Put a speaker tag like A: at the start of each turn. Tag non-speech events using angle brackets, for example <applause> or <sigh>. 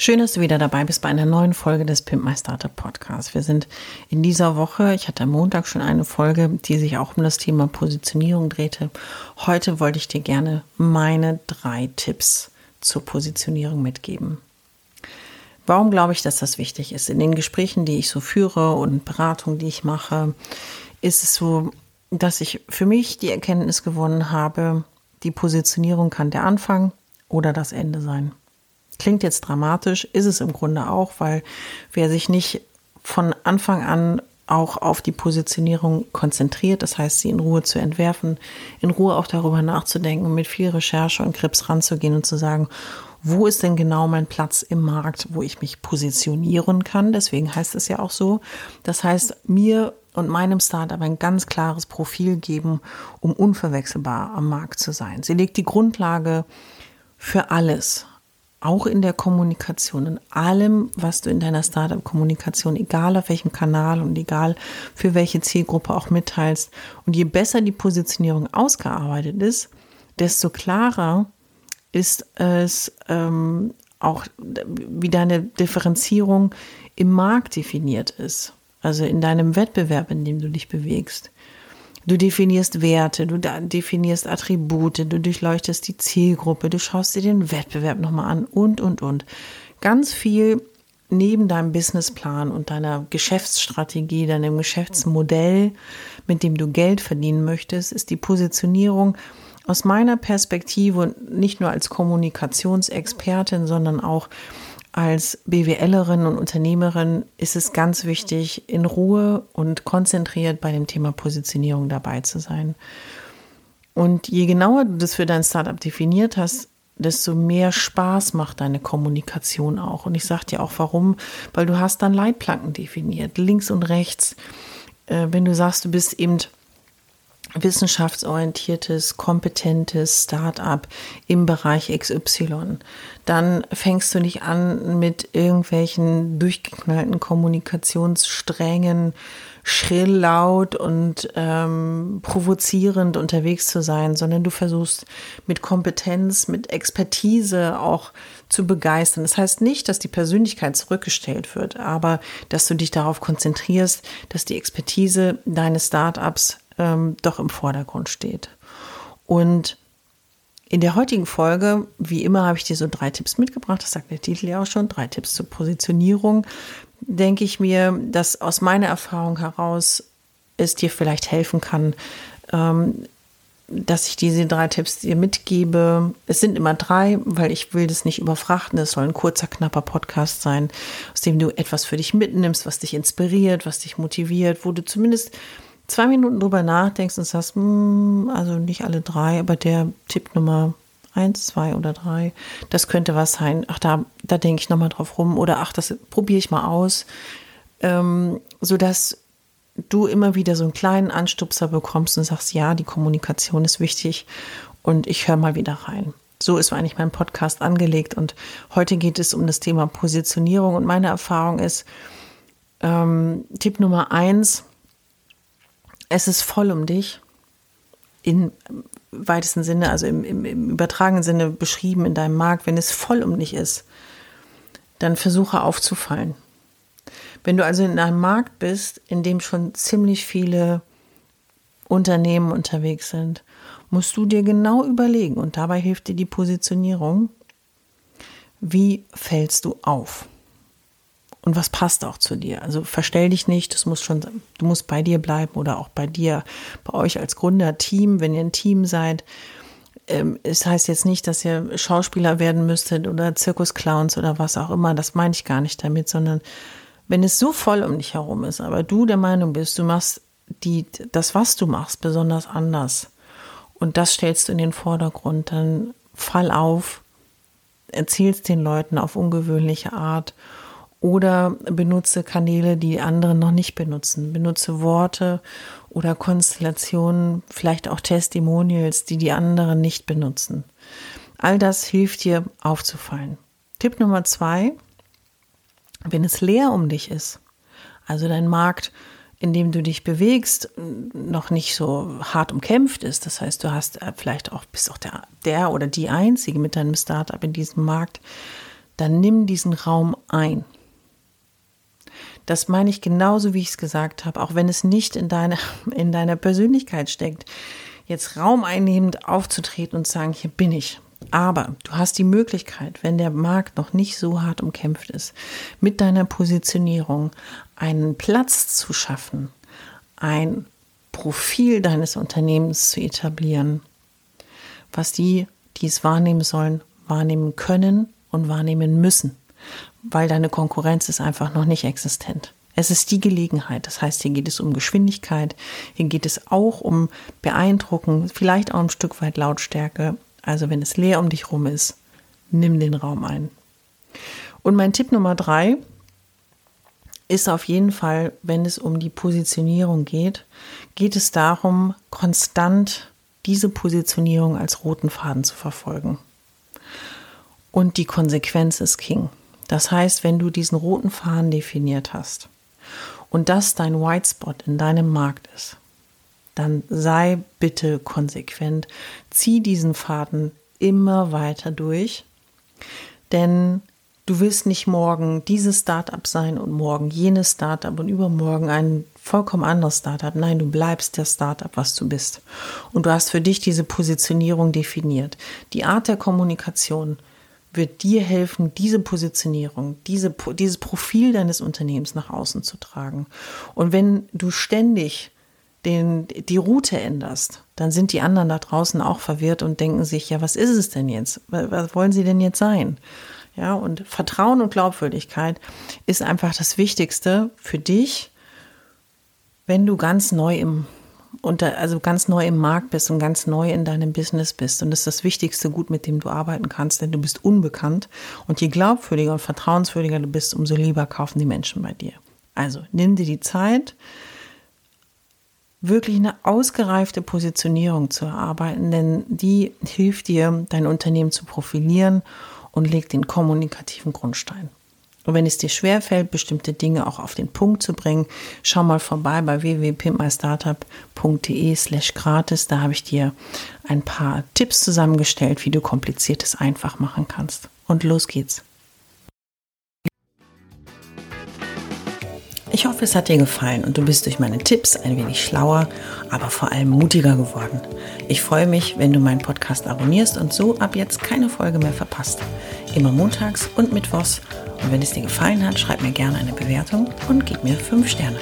A: Schön, dass du wieder dabei bist bei einer neuen Folge des Pimp My Startup Podcasts. Wir sind in dieser Woche, ich hatte am Montag schon eine Folge, die sich auch um das Thema Positionierung drehte. Heute wollte ich dir gerne meine drei Tipps zur Positionierung mitgeben. Warum glaube ich, dass das wichtig ist? In den Gesprächen, die ich so führe und Beratungen, die ich mache, ist es so, dass ich für mich die Erkenntnis gewonnen habe, die Positionierung kann der Anfang oder das Ende sein. Klingt jetzt dramatisch, ist es im Grunde auch, weil wer sich nicht von Anfang an auch auf die Positionierung konzentriert, das heißt, sie in Ruhe zu entwerfen, in Ruhe auch darüber nachzudenken, mit viel Recherche und Krips ranzugehen und zu sagen, wo ist denn genau mein Platz im Markt, wo ich mich positionieren kann. Deswegen heißt es ja auch so. Das heißt, mir und meinem Startup ein ganz klares Profil geben, um unverwechselbar am Markt zu sein. Sie legt die Grundlage für alles auch in der Kommunikation, in allem, was du in deiner Startup-Kommunikation, egal auf welchem Kanal und egal für welche Zielgruppe auch mitteilst. Und je besser die Positionierung ausgearbeitet ist, desto klarer ist es ähm, auch, wie deine Differenzierung im Markt definiert ist. Also in deinem Wettbewerb, in dem du dich bewegst. Du definierst Werte, du definierst Attribute, du durchleuchtest die Zielgruppe, du schaust dir den Wettbewerb nochmal an und, und, und. Ganz viel neben deinem Businessplan und deiner Geschäftsstrategie, deinem Geschäftsmodell, mit dem du Geld verdienen möchtest, ist die Positionierung aus meiner Perspektive nicht nur als Kommunikationsexpertin, sondern auch als BWLerin und Unternehmerin ist es ganz wichtig, in Ruhe und konzentriert bei dem Thema Positionierung dabei zu sein. Und je genauer du das für dein Startup definiert hast, desto mehr Spaß macht deine Kommunikation auch. Und ich sage dir auch warum, weil du hast dann Leitplanken definiert, links und rechts. Äh, wenn du sagst, du bist eben wissenschaftsorientiertes, kompetentes Start-up im Bereich XY, dann fängst du nicht an mit irgendwelchen durchgeknallten Kommunikationssträngen, schrill, laut und ähm, provozierend unterwegs zu sein, sondern du versuchst mit Kompetenz, mit Expertise auch zu begeistern. Das heißt nicht, dass die Persönlichkeit zurückgestellt wird, aber dass du dich darauf konzentrierst, dass die Expertise deines Startups ähm, doch im Vordergrund steht. Und in der heutigen Folge, wie immer, habe ich dir so drei Tipps mitgebracht. Das sagt der Titel ja auch schon. Drei Tipps zur Positionierung. Denke ich mir, dass aus meiner Erfahrung heraus es dir vielleicht helfen kann, ähm, dass ich diese drei Tipps dir mitgebe. Es sind immer drei, weil ich will das nicht überfrachten. Es soll ein kurzer, knapper Podcast sein, aus dem du etwas für dich mitnimmst, was dich inspiriert, was dich motiviert, wo du zumindest zwei Minuten drüber nachdenkst und sagst, hm, also nicht alle drei, aber der Tipp Nummer eins, zwei oder drei, das könnte was sein. Ach, da, da denke ich nochmal drauf rum oder ach, das probiere ich mal aus, ähm, sodass du immer wieder so einen kleinen Anstupser bekommst und sagst, ja, die Kommunikation ist wichtig und ich höre mal wieder rein. So ist eigentlich mein Podcast angelegt und heute geht es um das Thema Positionierung und meine Erfahrung ist, ähm, Tipp Nummer eins, es ist voll um dich. In weitesten Sinne, also im, im, im übertragenen Sinne beschrieben in deinem Markt, wenn es voll um dich ist, dann versuche aufzufallen. Wenn du also in einem Markt bist, in dem schon ziemlich viele Unternehmen unterwegs sind, musst du dir genau überlegen, und dabei hilft dir die Positionierung, wie fällst du auf? Und was passt auch zu dir. Also verstell dich nicht, das muss schon, du musst bei dir bleiben oder auch bei dir, bei euch als Gründerteam, wenn ihr ein Team seid. ähm, es heißt jetzt nicht, dass ihr Schauspieler werden müsstet oder Zirkusclowns oder was auch immer. Das meine ich gar nicht damit, sondern wenn es so voll um dich herum ist, aber du der Meinung bist, du machst die, das, was du machst, besonders anders und das stellst du in den Vordergrund, dann fall auf, erzählst den Leuten auf ungewöhnliche Art oder benutze Kanäle, die andere noch nicht benutzen. Benutze Worte oder Konstellationen, vielleicht auch Testimonials, die die anderen nicht benutzen. All das hilft dir aufzufallen. Tipp Nummer zwei, wenn es leer um dich ist, also dein Markt, in dem du dich bewegst, noch nicht so hart umkämpft ist. Das heißt, du hast äh, vielleicht auch, bist auch der, der oder die Einzige mit deinem Startup in diesem Markt, dann nimm diesen Raum ein. Das meine ich genauso, wie ich es gesagt habe, auch wenn es nicht in deiner, <laughs> in deiner Persönlichkeit steckt, jetzt Raum einnehmend aufzutreten und zu sagen, hier bin ich. Aber du hast die Möglichkeit, wenn der Markt noch nicht so hart umkämpft ist, mit deiner Positionierung einen Platz zu schaffen, ein Profil deines Unternehmens zu etablieren, was die, die es wahrnehmen sollen, wahrnehmen können und wahrnehmen müssen weil deine Konkurrenz ist einfach noch nicht existent. Es ist die Gelegenheit. Das heißt, hier geht es um Geschwindigkeit, hier geht es auch um Beeindrucken, vielleicht auch ein Stück weit Lautstärke. Also wenn es leer um dich rum ist, nimm den Raum ein. Und mein Tipp Nummer drei ist auf jeden Fall, wenn es um die Positionierung geht, geht es darum, konstant diese Positionierung als roten Faden zu verfolgen. Und die Konsequenz ist King. Das heißt, wenn du diesen roten Faden definiert hast und das dein White Spot in deinem Markt ist, dann sei bitte konsequent, zieh diesen Faden immer weiter durch, denn du wirst nicht morgen dieses Startup sein und morgen jenes Startup und übermorgen ein vollkommen anderes Startup. Nein, du bleibst der Startup, was du bist. Und du hast für dich diese Positionierung definiert. Die Art der Kommunikation, wird dir helfen, diese Positionierung, diese, dieses Profil deines Unternehmens nach außen zu tragen. Und wenn du ständig den, die Route änderst, dann sind die anderen da draußen auch verwirrt und denken sich, ja, was ist es denn jetzt? Was wollen sie denn jetzt sein? Ja, und Vertrauen und Glaubwürdigkeit ist einfach das Wichtigste für dich, wenn du ganz neu im und also ganz neu im Markt bist und ganz neu in deinem Business bist. Und das ist das wichtigste Gut, mit dem du arbeiten kannst, denn du bist unbekannt. Und je glaubwürdiger und vertrauenswürdiger du bist, umso lieber kaufen die Menschen bei dir. Also nimm dir die Zeit, wirklich eine ausgereifte Positionierung zu erarbeiten, denn die hilft dir, dein Unternehmen zu profilieren und legt den kommunikativen Grundstein. Und wenn es dir schwerfällt, bestimmte Dinge auch auf den Punkt zu bringen, schau mal vorbei bei www.pimpmystartup.de slash gratis. Da habe ich dir ein paar Tipps zusammengestellt, wie du kompliziertes einfach machen kannst. Und los geht's. Ich hoffe, es hat dir gefallen und du bist durch meine Tipps ein wenig schlauer, aber vor allem mutiger geworden. Ich freue mich, wenn du meinen Podcast abonnierst und so ab jetzt keine Folge mehr verpasst. Immer montags und mittwochs. Und wenn es dir gefallen hat, schreib mir gerne eine Bewertung und gib mir 5 Sterne.